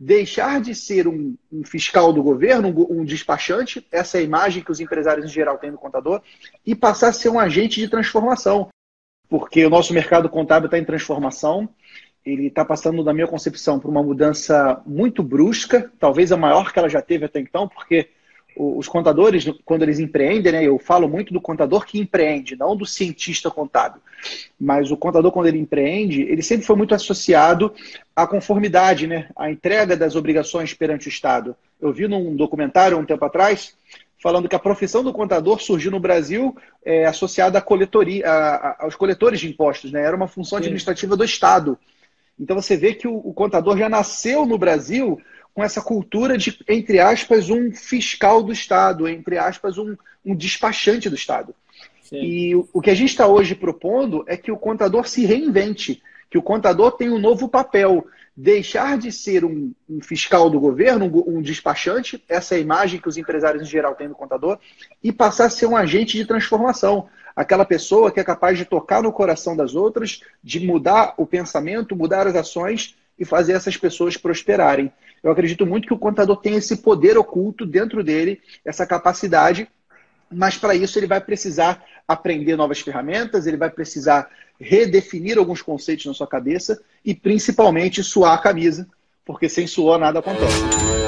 deixar de ser um, um fiscal do governo, um, um, despachante, essa é a imagem que os empresários em geral têm do contador, e passar a ser um agente de transformação. Porque o nosso mercado contábil está em transformação, ele está passando, na minha concepção, por uma mudança muito brusca, talvez a maior que ela já teve até então, porque os contadores, quando eles empreendem, né, eu falo muito do contador que empreende, não do cientista contábil. Mas o contador, quando ele empreende, ele sempre foi muito associado à conformidade, né, à entrega das obrigações perante o Estado. Eu vi num documentário um tempo atrás falando que a profissão do contador surgiu no Brasil é, associada à coletoria, a, a, aos coletores de impostos, né? Era uma função Sim. administrativa do Estado. Então você vê que o, o contador já nasceu no Brasil com essa cultura de, entre aspas, um fiscal do Estado, entre aspas, um, um despachante do Estado. Sim. E o, o que a gente está hoje propondo é que o contador se reinvente, que o contador tenha um novo papel, deixar de ser um, um fiscal do governo, um, um, despachante, essa é a imagem que os empresários em geral têm do contador, e passar a ser um agente de transformação. Aquela pessoa que é capaz de tocar no coração das outras, de mudar o pensamento, mudar as ações e fazer essas pessoas prosperarem. Eu acredito muito que o contador tem esse poder oculto dentro dele, essa capacidade, mas para isso ele vai precisar aprender novas ferramentas, ele vai precisar redefinir alguns conceitos na sua cabeça e principalmente suar a camisa, porque sem suor nada acontece.